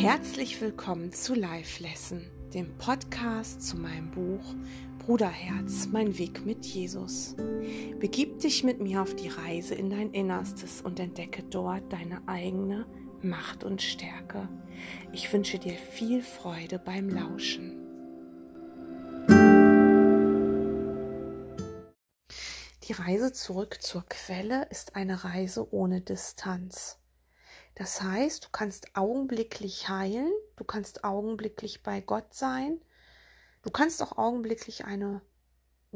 Herzlich willkommen zu Live Lesson, dem Podcast zu meinem Buch Bruderherz, mein Weg mit Jesus. Begib dich mit mir auf die Reise in dein Innerstes und entdecke dort deine eigene Macht und Stärke. Ich wünsche dir viel Freude beim Lauschen. Die Reise zurück zur Quelle ist eine Reise ohne Distanz. Das heißt, du kannst augenblicklich heilen, du kannst augenblicklich bei Gott sein, du kannst auch augenblicklich eine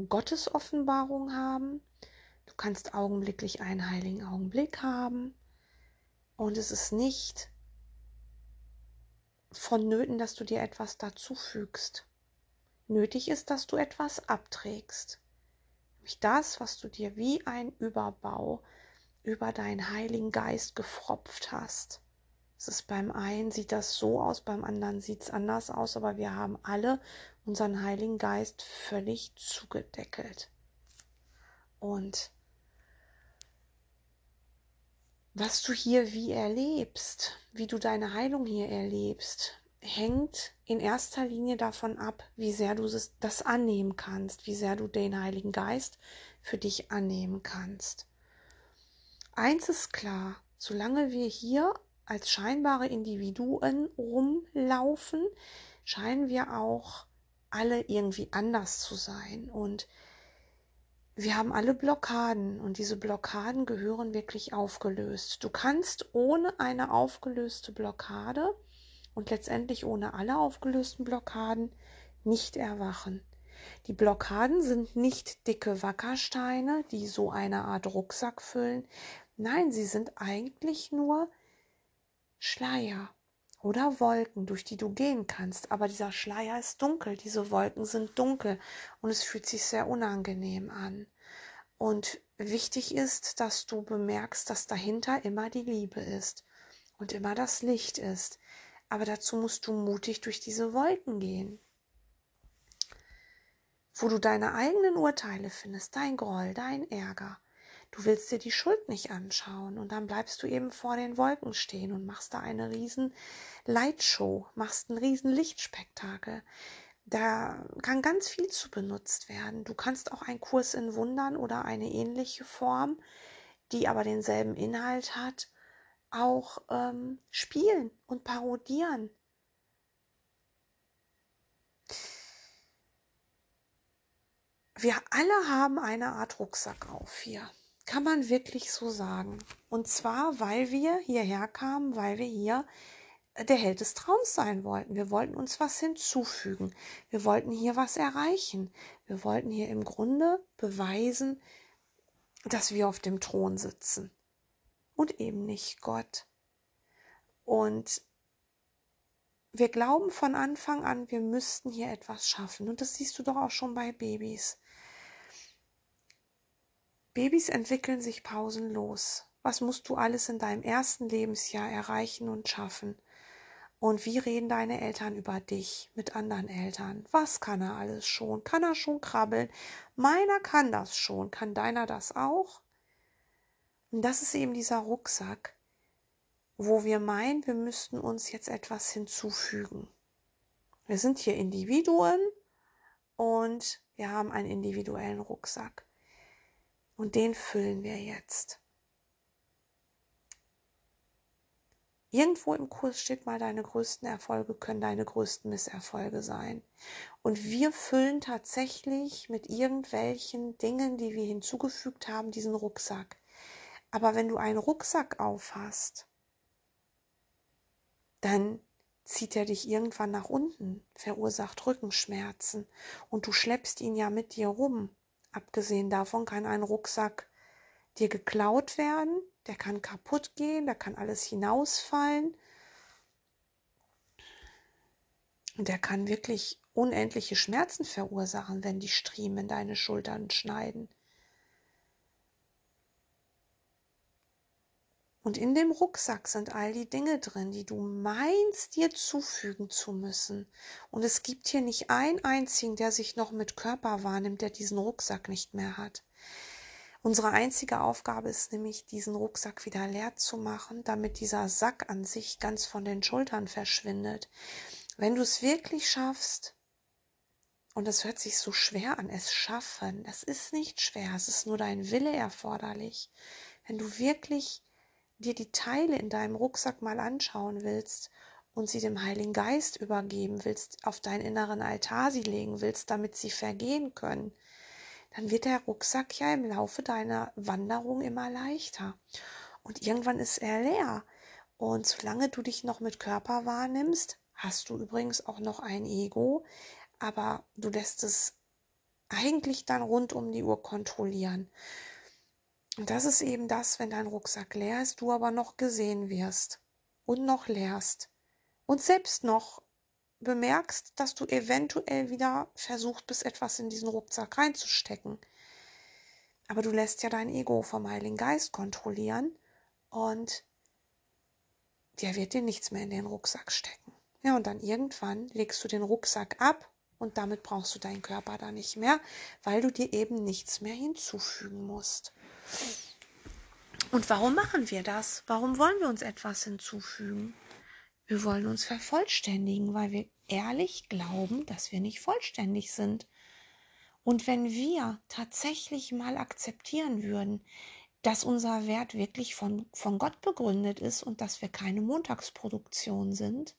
Gottesoffenbarung haben, du kannst augenblicklich einen heiligen Augenblick haben und es ist nicht vonnöten, dass du dir etwas dazufügst. Nötig ist, dass du etwas abträgst. Nämlich das, was du dir wie ein Überbau über deinen Heiligen Geist gefropft hast. Es ist beim einen sieht das so aus, beim anderen sieht es anders aus, aber wir haben alle unseren Heiligen Geist völlig zugedeckelt. Und was du hier wie erlebst, wie du deine Heilung hier erlebst, hängt in erster Linie davon ab, wie sehr du das annehmen kannst, wie sehr du den Heiligen Geist für dich annehmen kannst. Eins ist klar, solange wir hier als scheinbare Individuen rumlaufen, scheinen wir auch alle irgendwie anders zu sein. Und wir haben alle Blockaden und diese Blockaden gehören wirklich aufgelöst. Du kannst ohne eine aufgelöste Blockade und letztendlich ohne alle aufgelösten Blockaden nicht erwachen. Die Blockaden sind nicht dicke Wackersteine, die so eine Art Rucksack füllen. Nein, sie sind eigentlich nur Schleier oder Wolken, durch die du gehen kannst. Aber dieser Schleier ist dunkel, diese Wolken sind dunkel und es fühlt sich sehr unangenehm an. Und wichtig ist, dass du bemerkst, dass dahinter immer die Liebe ist und immer das Licht ist. Aber dazu musst du mutig durch diese Wolken gehen. Wo du deine eigenen Urteile findest, dein Groll, dein Ärger, Du willst dir die Schuld nicht anschauen und dann bleibst du eben vor den Wolken stehen und machst da eine riesen Lightshow, machst ein riesen Lichtspektakel. Da kann ganz viel zu benutzt werden. Du kannst auch einen Kurs in Wundern oder eine ähnliche Form, die aber denselben Inhalt hat, auch ähm, spielen und parodieren. Wir alle haben eine Art Rucksack auf hier. Kann man wirklich so sagen. Und zwar, weil wir hierher kamen, weil wir hier äh, der Held des Traums sein wollten. Wir wollten uns was hinzufügen. Wir wollten hier was erreichen. Wir wollten hier im Grunde beweisen, dass wir auf dem Thron sitzen und eben nicht Gott. Und wir glauben von Anfang an, wir müssten hier etwas schaffen. Und das siehst du doch auch schon bei Babys. Babys entwickeln sich pausenlos. Was musst du alles in deinem ersten Lebensjahr erreichen und schaffen? Und wie reden deine Eltern über dich mit anderen Eltern? Was kann er alles schon? Kann er schon krabbeln? Meiner kann das schon. Kann deiner das auch? Und das ist eben dieser Rucksack, wo wir meinen, wir müssten uns jetzt etwas hinzufügen. Wir sind hier Individuen und wir haben einen individuellen Rucksack. Und den füllen wir jetzt. Irgendwo im Kurs steht mal, deine größten Erfolge können deine größten Misserfolge sein. Und wir füllen tatsächlich mit irgendwelchen Dingen, die wir hinzugefügt haben, diesen Rucksack. Aber wenn du einen Rucksack aufhast, dann zieht er dich irgendwann nach unten, verursacht Rückenschmerzen und du schleppst ihn ja mit dir rum. Abgesehen davon kann ein Rucksack dir geklaut werden, der kann kaputt gehen, da kann alles hinausfallen. Und der kann wirklich unendliche Schmerzen verursachen, wenn die Striemen deine Schultern schneiden. Und in dem Rucksack sind all die Dinge drin, die du meinst dir zufügen zu müssen. Und es gibt hier nicht einen einzigen, der sich noch mit Körper wahrnimmt, der diesen Rucksack nicht mehr hat. Unsere einzige Aufgabe ist nämlich, diesen Rucksack wieder leer zu machen, damit dieser Sack an sich ganz von den Schultern verschwindet. Wenn du es wirklich schaffst, und es hört sich so schwer an, es schaffen, das ist nicht schwer, es ist nur dein Wille erforderlich. Wenn du wirklich dir die Teile in deinem Rucksack mal anschauen willst und sie dem Heiligen Geist übergeben willst, auf deinen inneren Altar sie legen willst, damit sie vergehen können, dann wird der Rucksack ja im Laufe deiner Wanderung immer leichter. Und irgendwann ist er leer. Und solange du dich noch mit Körper wahrnimmst, hast du übrigens auch noch ein Ego, aber du lässt es eigentlich dann rund um die Uhr kontrollieren. Und das ist eben das, wenn dein Rucksack leer ist, du aber noch gesehen wirst und noch leerst und selbst noch bemerkst, dass du eventuell wieder versuchst, bis etwas in diesen Rucksack reinzustecken. Aber du lässt ja dein Ego vom Heiligen Geist kontrollieren und der wird dir nichts mehr in den Rucksack stecken. Ja, und dann irgendwann legst du den Rucksack ab und damit brauchst du deinen Körper da nicht mehr, weil du dir eben nichts mehr hinzufügen musst. Und warum machen wir das? Warum wollen wir uns etwas hinzufügen? Wir wollen uns vervollständigen, weil wir ehrlich glauben, dass wir nicht vollständig sind. Und wenn wir tatsächlich mal akzeptieren würden, dass unser Wert wirklich von, von Gott begründet ist und dass wir keine Montagsproduktion sind,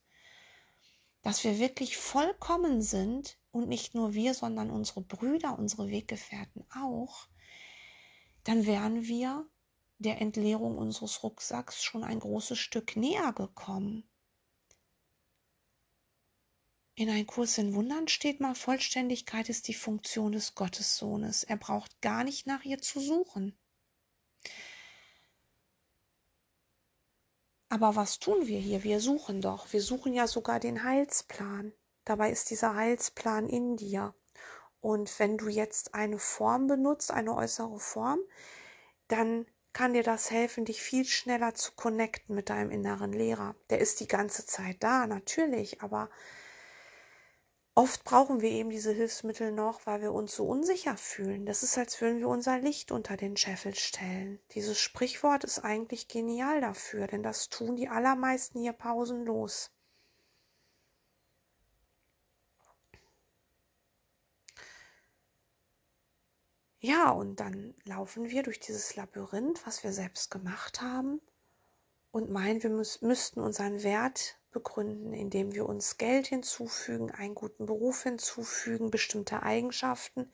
dass wir wirklich vollkommen sind und nicht nur wir, sondern unsere Brüder, unsere Weggefährten auch, dann wären wir der Entleerung unseres Rucksacks schon ein großes Stück näher gekommen. In ein Kurs in Wundern steht mal, Vollständigkeit ist die Funktion des Gottessohnes. Er braucht gar nicht nach ihr zu suchen. Aber was tun wir hier? Wir suchen doch. Wir suchen ja sogar den Heilsplan. Dabei ist dieser Heilsplan in dir. Und wenn du jetzt eine Form benutzt, eine äußere Form, dann kann dir das helfen, dich viel schneller zu connecten mit deinem inneren Lehrer. Der ist die ganze Zeit da, natürlich, aber Oft brauchen wir eben diese Hilfsmittel noch, weil wir uns so unsicher fühlen. Das ist, als würden wir unser Licht unter den Scheffel stellen. Dieses Sprichwort ist eigentlich genial dafür, denn das tun die allermeisten hier pausenlos. Ja, und dann laufen wir durch dieses Labyrinth, was wir selbst gemacht haben, und meinen, wir müß, müssten unseren Wert begründen, indem wir uns Geld hinzufügen, einen guten Beruf hinzufügen, bestimmte Eigenschaften.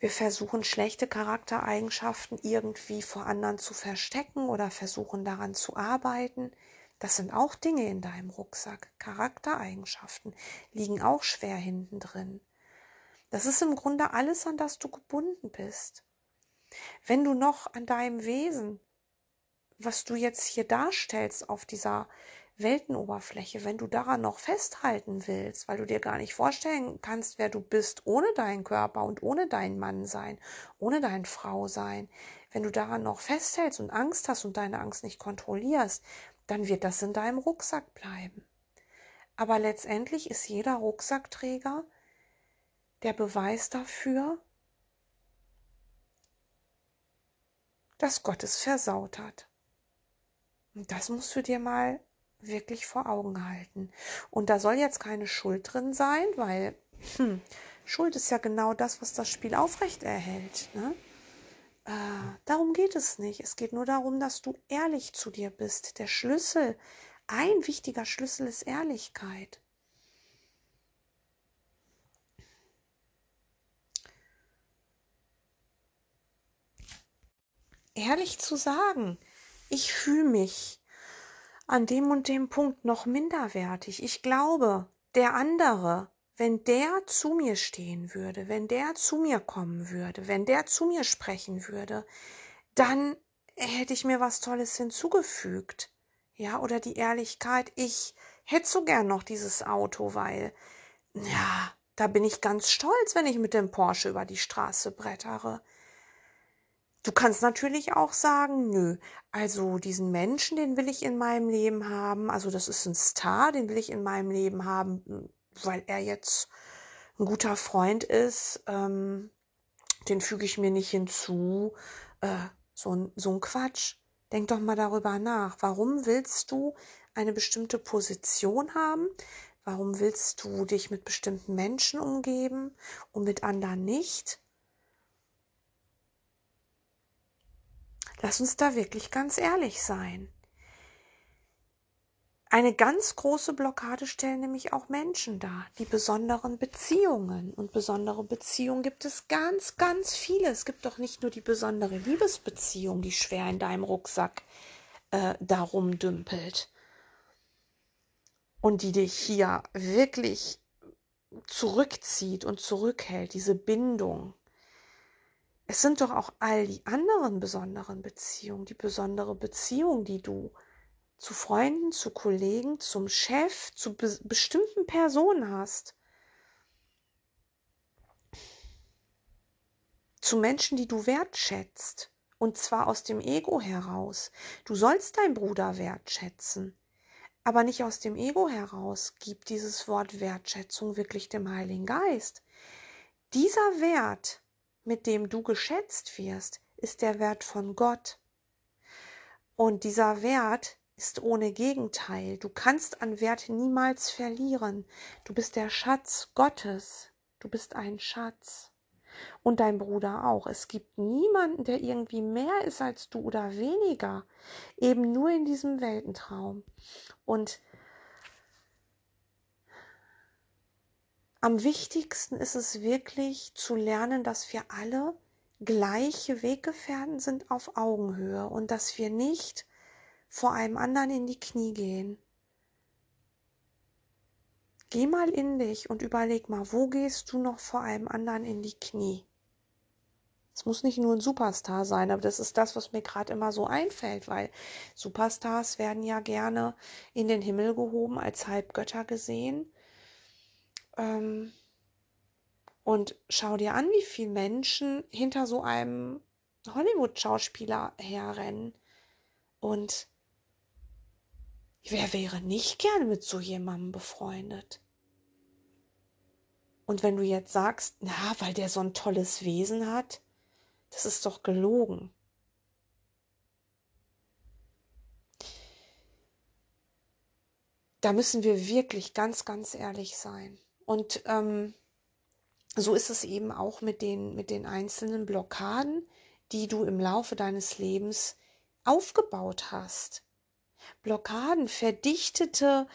Wir versuchen schlechte Charaktereigenschaften irgendwie vor anderen zu verstecken oder versuchen daran zu arbeiten. Das sind auch Dinge in deinem Rucksack. Charaktereigenschaften liegen auch schwer hinten drin. Das ist im Grunde alles, an das du gebunden bist. Wenn du noch an deinem Wesen, was du jetzt hier darstellst auf dieser Weltenoberfläche, wenn du daran noch festhalten willst, weil du dir gar nicht vorstellen kannst, wer du bist ohne deinen Körper und ohne dein Mann sein, ohne dein Frau sein, wenn du daran noch festhältst und Angst hast und deine Angst nicht kontrollierst, dann wird das in deinem Rucksack bleiben. Aber letztendlich ist jeder Rucksackträger der Beweis dafür, dass Gott es versaut hat. Und das musst du dir mal wirklich vor Augen halten. Und da soll jetzt keine Schuld drin sein, weil hm, Schuld ist ja genau das, was das Spiel aufrecht erhält. Ne? Äh, darum geht es nicht. Es geht nur darum, dass du ehrlich zu dir bist. Der Schlüssel, ein wichtiger Schlüssel ist Ehrlichkeit. Ehrlich zu sagen, ich fühle mich an dem und dem Punkt noch minderwertig. Ich glaube, der andere, wenn der zu mir stehen würde, wenn der zu mir kommen würde, wenn der zu mir sprechen würde, dann hätte ich mir was Tolles hinzugefügt. Ja, oder die Ehrlichkeit, ich hätte so gern noch dieses Auto, weil, ja, da bin ich ganz stolz, wenn ich mit dem Porsche über die Straße brettere. Du kannst natürlich auch sagen, nö, also diesen Menschen, den will ich in meinem Leben haben, also das ist ein Star, den will ich in meinem Leben haben, weil er jetzt ein guter Freund ist, ähm, den füge ich mir nicht hinzu. Äh, so, ein, so ein Quatsch. Denk doch mal darüber nach. Warum willst du eine bestimmte Position haben? Warum willst du dich mit bestimmten Menschen umgeben und mit anderen nicht? Lass uns da wirklich ganz ehrlich sein. Eine ganz große Blockade stellen nämlich auch Menschen dar, die besonderen Beziehungen. Und besondere Beziehungen gibt es ganz, ganz viele. Es gibt doch nicht nur die besondere Liebesbeziehung, die schwer in deinem Rucksack äh, darum dümpelt und die dich hier wirklich zurückzieht und zurückhält, diese Bindung. Es sind doch auch all die anderen besonderen Beziehungen, die besondere Beziehung, die du zu Freunden, zu Kollegen, zum Chef, zu be bestimmten Personen hast. Zu Menschen, die du wertschätzt. Und zwar aus dem Ego heraus. Du sollst deinen Bruder wertschätzen. Aber nicht aus dem Ego heraus. Gib dieses Wort Wertschätzung wirklich dem Heiligen Geist. Dieser Wert, mit dem du geschätzt wirst, ist der Wert von Gott. Und dieser Wert ist ohne Gegenteil. Du kannst an Wert niemals verlieren. Du bist der Schatz Gottes. Du bist ein Schatz. Und dein Bruder auch. Es gibt niemanden, der irgendwie mehr ist als du oder weniger. Eben nur in diesem Weltentraum. Und am wichtigsten ist es wirklich zu lernen, dass wir alle gleiche Weggefährten sind auf Augenhöhe und dass wir nicht vor einem anderen in die Knie gehen. Geh mal in dich und überleg mal, wo gehst du noch vor einem anderen in die Knie? Es muss nicht nur ein Superstar sein, aber das ist das, was mir gerade immer so einfällt, weil Superstars werden ja gerne in den Himmel gehoben, als Halbgötter gesehen. Ähm, und schau dir an, wie viele Menschen hinter so einem Hollywood-Schauspieler herrennen. Und Wer wäre nicht gern mit so jemandem befreundet? Und wenn du jetzt sagst, na, weil der so ein tolles Wesen hat, das ist doch gelogen. Da müssen wir wirklich ganz, ganz ehrlich sein. Und ähm, so ist es eben auch mit den, mit den einzelnen Blockaden, die du im Laufe deines Lebens aufgebaut hast. Blockaden, verdichtete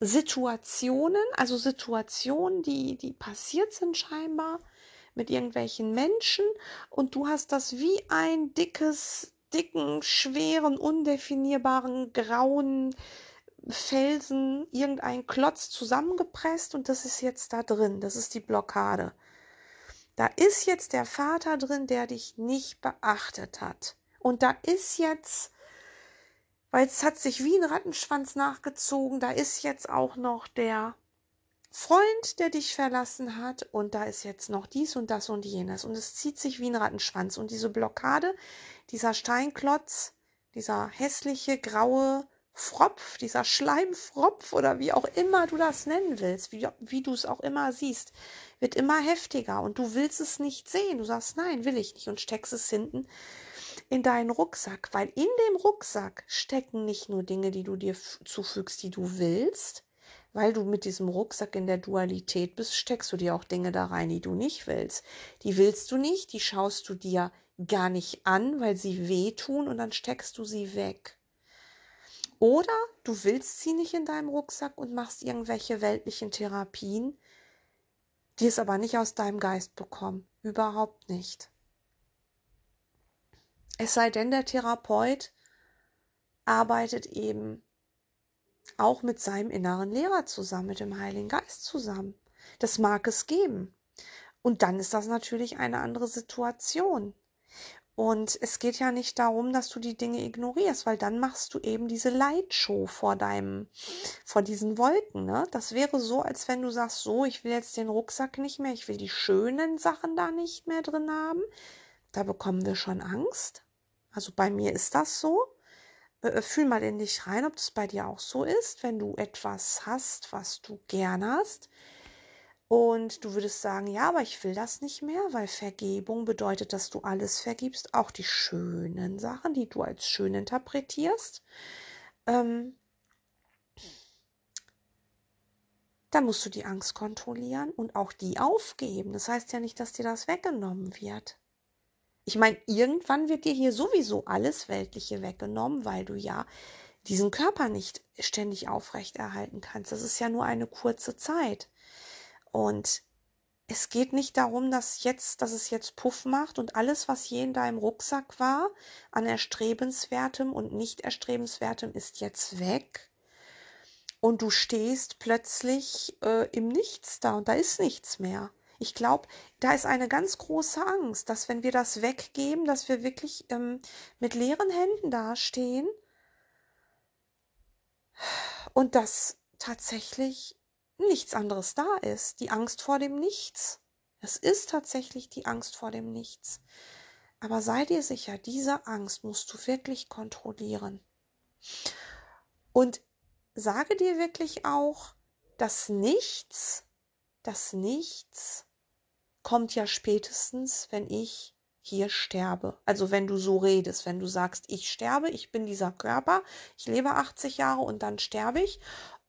Situationen, also Situationen, die, die passiert sind scheinbar mit irgendwelchen Menschen und du hast das wie ein dickes, dicken, schweren, undefinierbaren, grauen Felsen, irgendein Klotz zusammengepresst und das ist jetzt da drin. Das ist die Blockade. Da ist jetzt der Vater drin, der dich nicht beachtet hat. Und da ist jetzt weil es hat sich wie ein Rattenschwanz nachgezogen. Da ist jetzt auch noch der Freund, der dich verlassen hat und da ist jetzt noch dies und das und jenes und es zieht sich wie ein Rattenschwanz und diese Blockade, dieser Steinklotz, dieser hässliche graue Fropf, dieser Schleimfropf oder wie auch immer du das nennen willst, wie, wie du es auch immer siehst, wird immer heftiger und du willst es nicht sehen. Du sagst, nein, will ich nicht und steckst es hinten in deinen Rucksack, weil in dem Rucksack stecken nicht nur Dinge, die du dir zufügst, die du willst, weil du mit diesem Rucksack in der Dualität bist, steckst du dir auch Dinge da rein, die du nicht willst. Die willst du nicht, die schaust du dir gar nicht an, weil sie wehtun und dann steckst du sie weg. Oder du willst sie nicht in deinem Rucksack und machst irgendwelche weltlichen Therapien, die es aber nicht aus deinem Geist bekommen. Überhaupt nicht. Es sei denn, der Therapeut arbeitet eben auch mit seinem inneren Lehrer zusammen, mit dem Heiligen Geist zusammen. Das mag es geben. Und dann ist das natürlich eine andere Situation. Und es geht ja nicht darum, dass du die Dinge ignorierst, weil dann machst du eben diese Leitshow vor deinem, vor diesen Wolken. Ne? Das wäre so, als wenn du sagst, so, ich will jetzt den Rucksack nicht mehr, ich will die schönen Sachen da nicht mehr drin haben. Da bekommen wir schon Angst. Also bei mir ist das so. Äh, äh, fühl mal in dich rein, ob das bei dir auch so ist, wenn du etwas hast, was du gern hast. Und du würdest sagen, ja, aber ich will das nicht mehr, weil Vergebung bedeutet, dass du alles vergibst, auch die schönen Sachen, die du als schön interpretierst. Ähm, dann musst du die Angst kontrollieren und auch die aufgeben. Das heißt ja nicht, dass dir das weggenommen wird. Ich meine, irgendwann wird dir hier sowieso alles Weltliche weggenommen, weil du ja diesen Körper nicht ständig aufrechterhalten kannst. Das ist ja nur eine kurze Zeit. Und es geht nicht darum, dass jetzt, dass es jetzt Puff macht und alles, was je in deinem Rucksack war, an erstrebenswertem und nicht erstrebenswertem, ist jetzt weg. Und du stehst plötzlich äh, im Nichts da und da ist nichts mehr. Ich glaube, da ist eine ganz große Angst, dass wenn wir das weggeben, dass wir wirklich ähm, mit leeren Händen dastehen und dass tatsächlich nichts anderes da ist. Die Angst vor dem Nichts. Es ist tatsächlich die Angst vor dem Nichts. Aber sei dir sicher, diese Angst musst du wirklich kontrollieren. Und sage dir wirklich auch, das Nichts, das Nichts kommt ja spätestens, wenn ich hier sterbe. Also wenn du so redest, wenn du sagst, ich sterbe, ich bin dieser Körper, ich lebe 80 Jahre und dann sterbe ich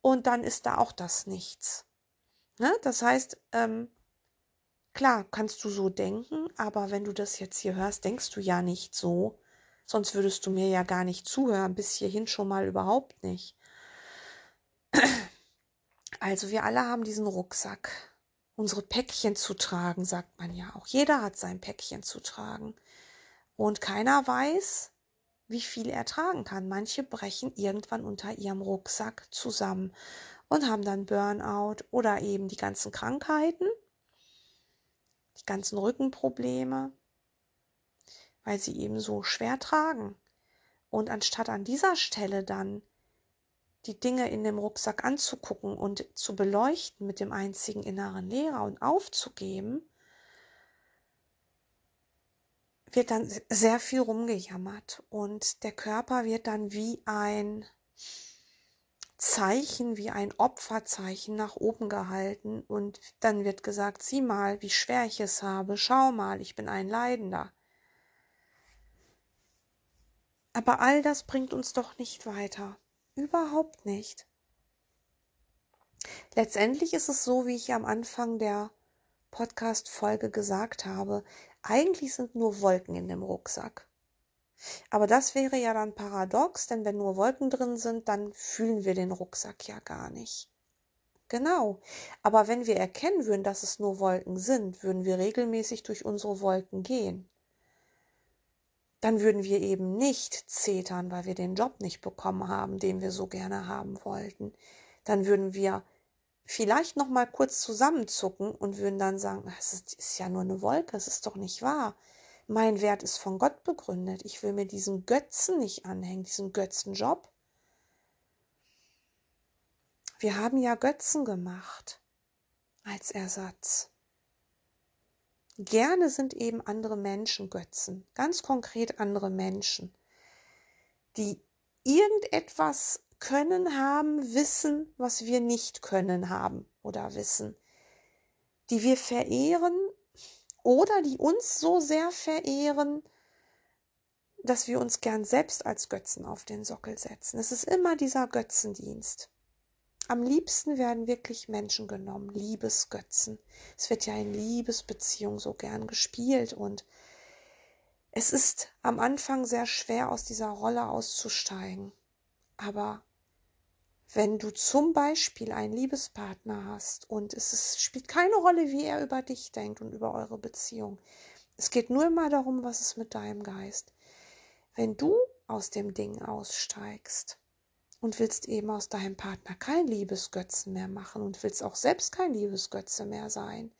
und dann ist da auch das Nichts. Ne? Das heißt, ähm, klar, kannst du so denken, aber wenn du das jetzt hier hörst, denkst du ja nicht so. Sonst würdest du mir ja gar nicht zuhören, bis hierhin schon mal überhaupt nicht. Also wir alle haben diesen Rucksack, unsere Päckchen zu tragen, sagt man ja auch. Jeder hat sein Päckchen zu tragen. Und keiner weiß, wie viel er tragen kann. Manche brechen irgendwann unter ihrem Rucksack zusammen und haben dann Burnout oder eben die ganzen Krankheiten, die ganzen Rückenprobleme, weil sie eben so schwer tragen. Und anstatt an dieser Stelle dann die Dinge in dem Rucksack anzugucken und zu beleuchten mit dem einzigen inneren Lehrer und aufzugeben, wird dann sehr viel rumgejammert und der Körper wird dann wie ein Zeichen, wie ein Opferzeichen nach oben gehalten und dann wird gesagt, sieh mal, wie schwer ich es habe, schau mal, ich bin ein Leidender. Aber all das bringt uns doch nicht weiter. Überhaupt nicht. Letztendlich ist es so, wie ich am Anfang der Podcast-Folge gesagt habe, eigentlich sind nur Wolken in dem Rucksack. Aber das wäre ja dann paradox, denn wenn nur Wolken drin sind, dann fühlen wir den Rucksack ja gar nicht. Genau. Aber wenn wir erkennen würden, dass es nur Wolken sind, würden wir regelmäßig durch unsere Wolken gehen. Dann würden wir eben nicht zetern, weil wir den Job nicht bekommen haben, den wir so gerne haben wollten. Dann würden wir vielleicht noch mal kurz zusammenzucken und würden dann sagen, es ist ja nur eine Wolke, es ist doch nicht wahr. Mein Wert ist von Gott begründet. Ich will mir diesen Götzen nicht anhängen, diesen Götzenjob. Wir haben ja Götzen gemacht als Ersatz. Gerne sind eben andere Menschen Götzen, ganz konkret andere Menschen, die irgendetwas können haben, wissen, was wir nicht können haben oder wissen, die wir verehren oder die uns so sehr verehren, dass wir uns gern selbst als Götzen auf den Sockel setzen. Es ist immer dieser Götzendienst. Am liebsten werden wirklich Menschen genommen, Liebesgötzen. Es wird ja in Liebesbeziehungen so gern gespielt und es ist am Anfang sehr schwer, aus dieser Rolle auszusteigen. Aber wenn du zum Beispiel einen Liebespartner hast und es ist, spielt keine Rolle, wie er über dich denkt und über eure Beziehung. Es geht nur immer darum, was ist mit deinem Geist. Wenn du aus dem Ding aussteigst und willst eben aus deinem Partner kein Liebesgötzen mehr machen und willst auch selbst kein Liebesgötze mehr sein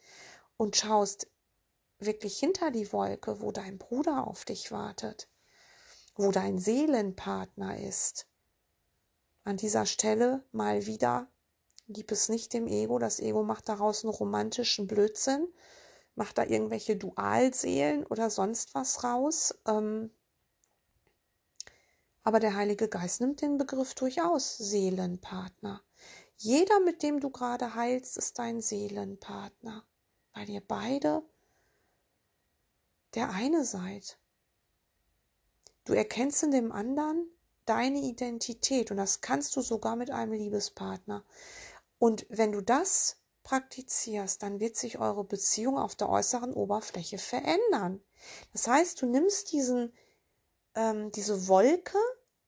und schaust wirklich hinter die Wolke, wo dein Bruder auf dich wartet, wo dein Seelenpartner ist, an dieser Stelle mal wieder, gib es nicht dem Ego. Das Ego macht daraus einen romantischen Blödsinn, macht da irgendwelche Dualseelen oder sonst was raus. Ähm, aber der Heilige Geist nimmt den Begriff durchaus Seelenpartner. Jeder, mit dem du gerade heilst, ist dein Seelenpartner, weil ihr beide der eine seid. Du erkennst in dem anderen deine Identität und das kannst du sogar mit einem Liebespartner. Und wenn du das praktizierst, dann wird sich eure Beziehung auf der äußeren Oberfläche verändern. Das heißt, du nimmst diesen, ähm, diese Wolke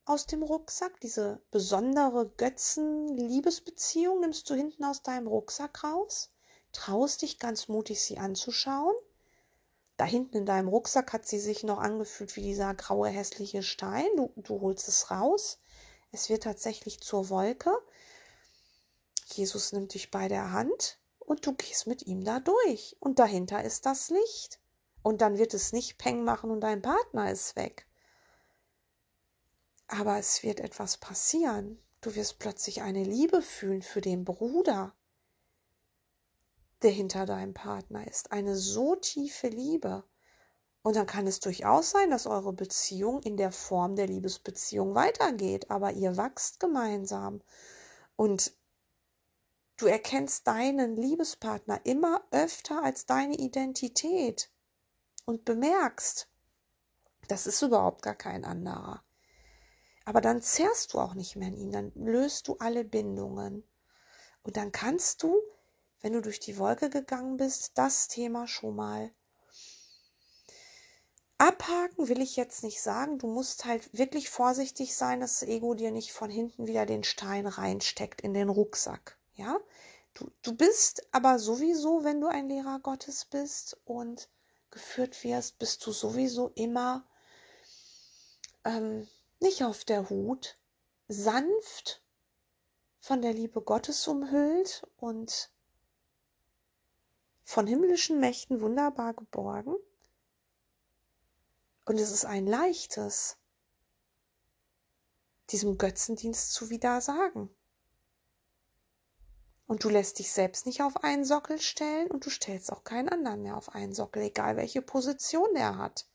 aus dem Rucksack, diese besondere Götzen-Liebesbeziehung nimmst du hinten aus deinem Rucksack raus, traust dich ganz mutig, sie anzuschauen. Da hinten in deinem Rucksack hat sie sich noch angefühlt wie dieser graue, hässliche Stein. Du, du holst es raus. Es wird tatsächlich zur Wolke. Jesus nimmt dich bei der Hand und du gehst mit ihm da durch. Und dahinter ist das Licht. Und dann wird es nicht Peng machen und dein Partner ist weg. Aber es wird etwas passieren. Du wirst plötzlich eine Liebe fühlen für den Bruder, der hinter deinem Partner ist. Eine so tiefe Liebe. Und dann kann es durchaus sein, dass eure Beziehung in der Form der Liebesbeziehung weitergeht, aber ihr wachst gemeinsam. Und du erkennst deinen Liebespartner immer öfter als deine Identität und bemerkst, das ist überhaupt gar kein anderer. Aber dann zerrst du auch nicht mehr in ihn, dann löst du alle Bindungen. Und dann kannst du, wenn du durch die Wolke gegangen bist, das Thema schon mal abhaken, will ich jetzt nicht sagen. Du musst halt wirklich vorsichtig sein, dass das Ego dir nicht von hinten wieder den Stein reinsteckt in den Rucksack. Ja, du, du bist aber sowieso, wenn du ein Lehrer Gottes bist und geführt wirst, bist du sowieso immer ähm, nicht auf der Hut, sanft von der Liebe Gottes umhüllt und von himmlischen Mächten wunderbar geborgen. Und es ist ein leichtes, diesem Götzendienst zu widersagen. Und du lässt dich selbst nicht auf einen Sockel stellen und du stellst auch keinen anderen mehr auf einen Sockel, egal welche Position er hat.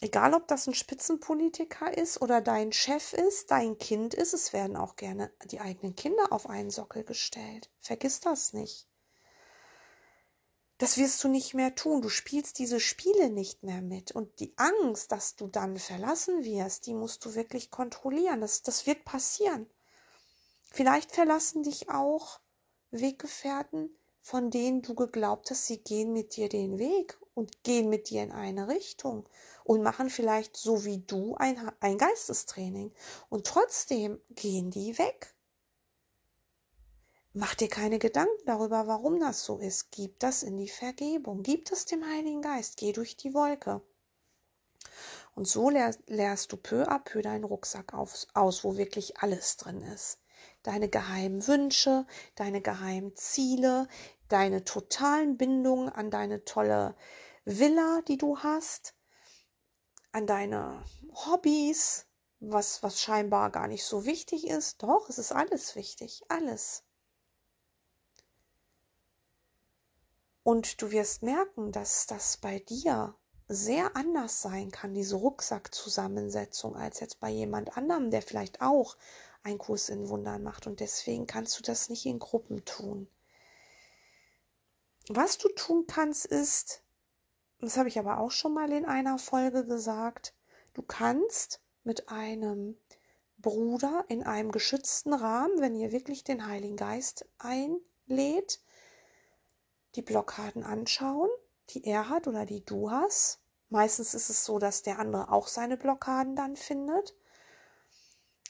Egal, ob das ein Spitzenpolitiker ist oder dein Chef ist, dein Kind ist, es werden auch gerne die eigenen Kinder auf einen Sockel gestellt. Vergiss das nicht. Das wirst du nicht mehr tun. Du spielst diese Spiele nicht mehr mit. Und die Angst, dass du dann verlassen wirst, die musst du wirklich kontrollieren. Das, das wird passieren. Vielleicht verlassen dich auch Weggefährten, von denen du geglaubt hast, sie gehen mit dir den Weg und gehen mit dir in eine Richtung und machen vielleicht so wie du ein, ein Geistestraining. Und trotzdem gehen die weg. Mach dir keine Gedanken darüber, warum das so ist. Gib das in die Vergebung. Gib das dem Heiligen Geist. Geh durch die Wolke. Und so leerst du peu à peu deinen Rucksack auf, aus, wo wirklich alles drin ist. Deine geheimen Wünsche, deine geheimen Ziele, deine totalen Bindungen an deine tolle Villa, die du hast, an deine Hobbys, was, was scheinbar gar nicht so wichtig ist. Doch, es ist alles wichtig, alles. Und du wirst merken, dass das bei dir sehr anders sein kann, diese Rucksackzusammensetzung, als jetzt bei jemand anderem, der vielleicht auch einen Kurs in Wundern macht. Und deswegen kannst du das nicht in Gruppen tun. Was du tun kannst, ist, das habe ich aber auch schon mal in einer Folge gesagt, du kannst mit einem Bruder in einem geschützten Rahmen, wenn ihr wirklich den Heiligen Geist einlädt, die Blockaden anschauen, die er hat oder die du hast. Meistens ist es so, dass der andere auch seine Blockaden dann findet.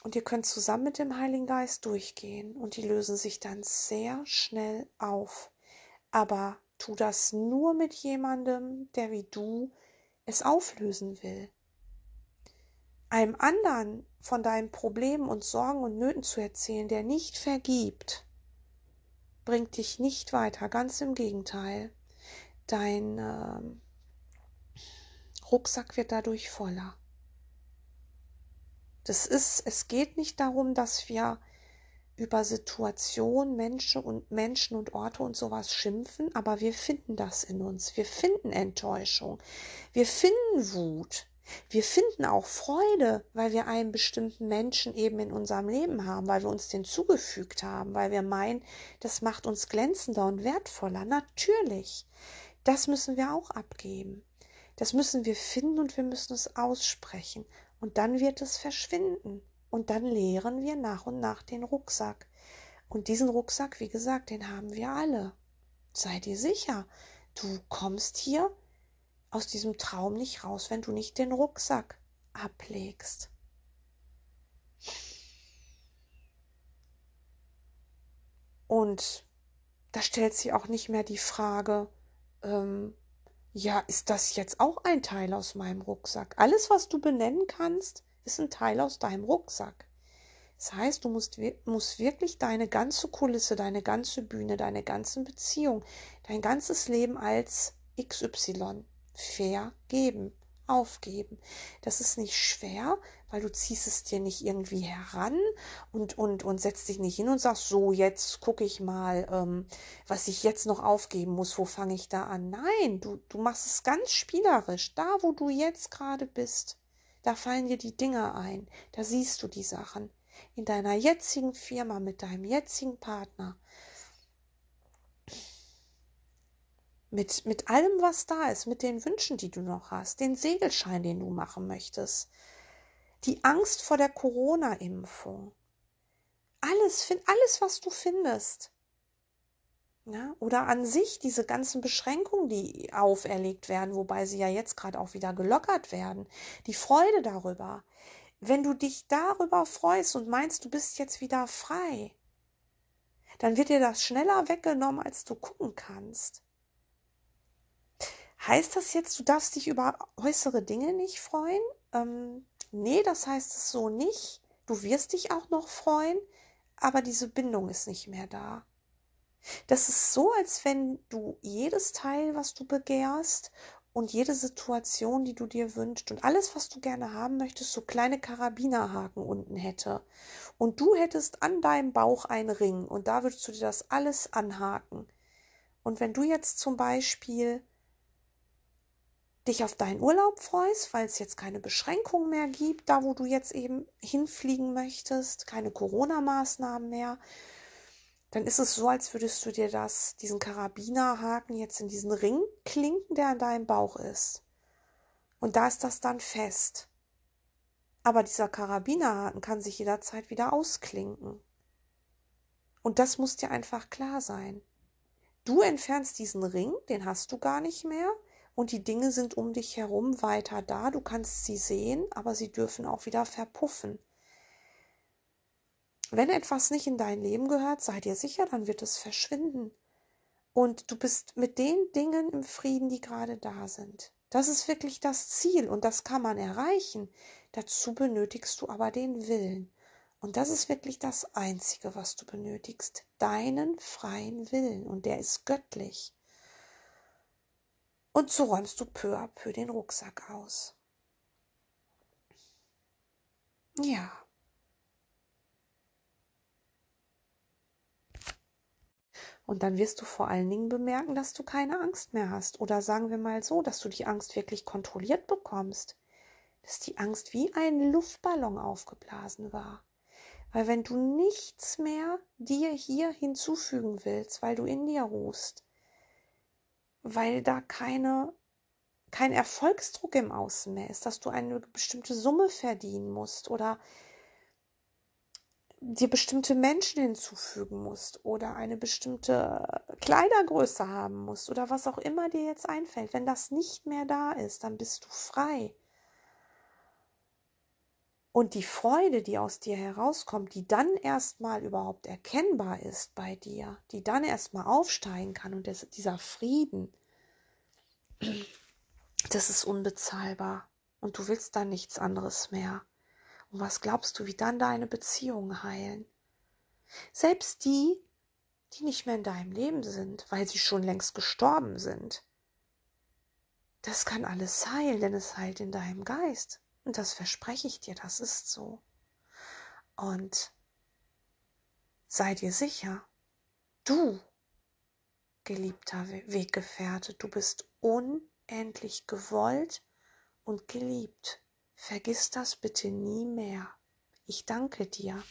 Und ihr könnt zusammen mit dem Heiligen Geist durchgehen und die lösen sich dann sehr schnell auf. Aber tu das nur mit jemandem, der wie du es auflösen will. Einem anderen von deinen Problemen und Sorgen und Nöten zu erzählen, der nicht vergibt, bringt dich nicht weiter, ganz im Gegenteil. Dein äh, Rucksack wird dadurch voller. Das ist, es geht nicht darum, dass wir über Situationen, Menschen und Menschen und Orte und sowas schimpfen, aber wir finden das in uns. Wir finden Enttäuschung. Wir finden Wut. Wir finden auch Freude, weil wir einen bestimmten Menschen eben in unserem Leben haben, weil wir uns den zugefügt haben, weil wir meinen, das macht uns glänzender und wertvoller. Natürlich. Das müssen wir auch abgeben. Das müssen wir finden und wir müssen es aussprechen. Und dann wird es verschwinden. Und dann leeren wir nach und nach den Rucksack. Und diesen Rucksack, wie gesagt, den haben wir alle. Sei dir sicher, du kommst hier aus diesem Traum nicht raus, wenn du nicht den Rucksack ablegst. Und da stellt sich auch nicht mehr die Frage, ähm, ja, ist das jetzt auch ein Teil aus meinem Rucksack? Alles, was du benennen kannst, ist ein Teil aus deinem Rucksack. Das heißt, du musst, musst wirklich deine ganze Kulisse, deine ganze Bühne, deine ganzen Beziehungen, dein ganzes Leben als XY vergeben, aufgeben. Das ist nicht schwer, weil du ziehst es dir nicht irgendwie heran und, und, und setzt dich nicht hin und sagst, so, jetzt gucke ich mal, ähm, was ich jetzt noch aufgeben muss, wo fange ich da an? Nein, du, du machst es ganz spielerisch, da wo du jetzt gerade bist. Da fallen dir die Dinge ein, da siehst du die Sachen. In deiner jetzigen Firma mit deinem jetzigen Partner, mit, mit allem, was da ist, mit den Wünschen, die du noch hast, den Segelschein, den du machen möchtest, die Angst vor der Corona-Impfung, alles, alles, was du findest. Ja, oder an sich diese ganzen Beschränkungen, die auferlegt werden, wobei sie ja jetzt gerade auch wieder gelockert werden, die Freude darüber. Wenn du dich darüber freust und meinst, du bist jetzt wieder frei, dann wird dir das schneller weggenommen, als du gucken kannst. Heißt das jetzt, du darfst dich über äußere Dinge nicht freuen? Ähm, nee, das heißt es so nicht. Du wirst dich auch noch freuen, aber diese Bindung ist nicht mehr da. Das ist so, als wenn du jedes Teil, was du begehrst und jede Situation, die du dir wünschst und alles, was du gerne haben möchtest, so kleine Karabinerhaken unten hätte. Und du hättest an deinem Bauch einen Ring und da würdest du dir das alles anhaken. Und wenn du jetzt zum Beispiel dich auf deinen Urlaub freust, weil es jetzt keine Beschränkungen mehr gibt, da wo du jetzt eben hinfliegen möchtest, keine Corona-Maßnahmen mehr, dann ist es so, als würdest du dir das, diesen Karabinerhaken jetzt in diesen Ring klinken, der an deinem Bauch ist. Und da ist das dann fest. Aber dieser Karabinerhaken kann sich jederzeit wieder ausklinken. Und das muss dir einfach klar sein. Du entfernst diesen Ring, den hast du gar nicht mehr, und die Dinge sind um dich herum weiter da, du kannst sie sehen, aber sie dürfen auch wieder verpuffen. Wenn etwas nicht in dein Leben gehört, sei dir sicher, dann wird es verschwinden. Und du bist mit den Dingen im Frieden, die gerade da sind. Das ist wirklich das Ziel und das kann man erreichen. Dazu benötigst du aber den Willen. Und das ist wirklich das Einzige, was du benötigst. Deinen freien Willen. Und der ist göttlich. Und so räumst du peu à peu den Rucksack aus. Ja. Und dann wirst du vor allen Dingen bemerken, dass du keine Angst mehr hast. Oder sagen wir mal so, dass du die Angst wirklich kontrolliert bekommst. Dass die Angst wie ein Luftballon aufgeblasen war. Weil wenn du nichts mehr dir hier hinzufügen willst, weil du in dir ruhst, weil da keine, kein Erfolgsdruck im Außen mehr ist, dass du eine bestimmte Summe verdienen musst oder dir bestimmte Menschen hinzufügen musst oder eine bestimmte Kleidergröße haben musst oder was auch immer dir jetzt einfällt. Wenn das nicht mehr da ist, dann bist du frei. Und die Freude, die aus dir herauskommt, die dann erstmal überhaupt erkennbar ist bei dir, die dann erstmal aufsteigen kann und das, dieser Frieden, das ist unbezahlbar. Und du willst dann nichts anderes mehr. Und was glaubst du, wie dann deine Beziehungen heilen? Selbst die, die nicht mehr in deinem Leben sind, weil sie schon längst gestorben sind. Das kann alles heilen, denn es heilt in deinem Geist. Und das verspreche ich dir, das ist so. Und sei dir sicher, du, geliebter Weggefährte, du bist unendlich gewollt und geliebt. Vergiss das bitte nie mehr. Ich danke dir.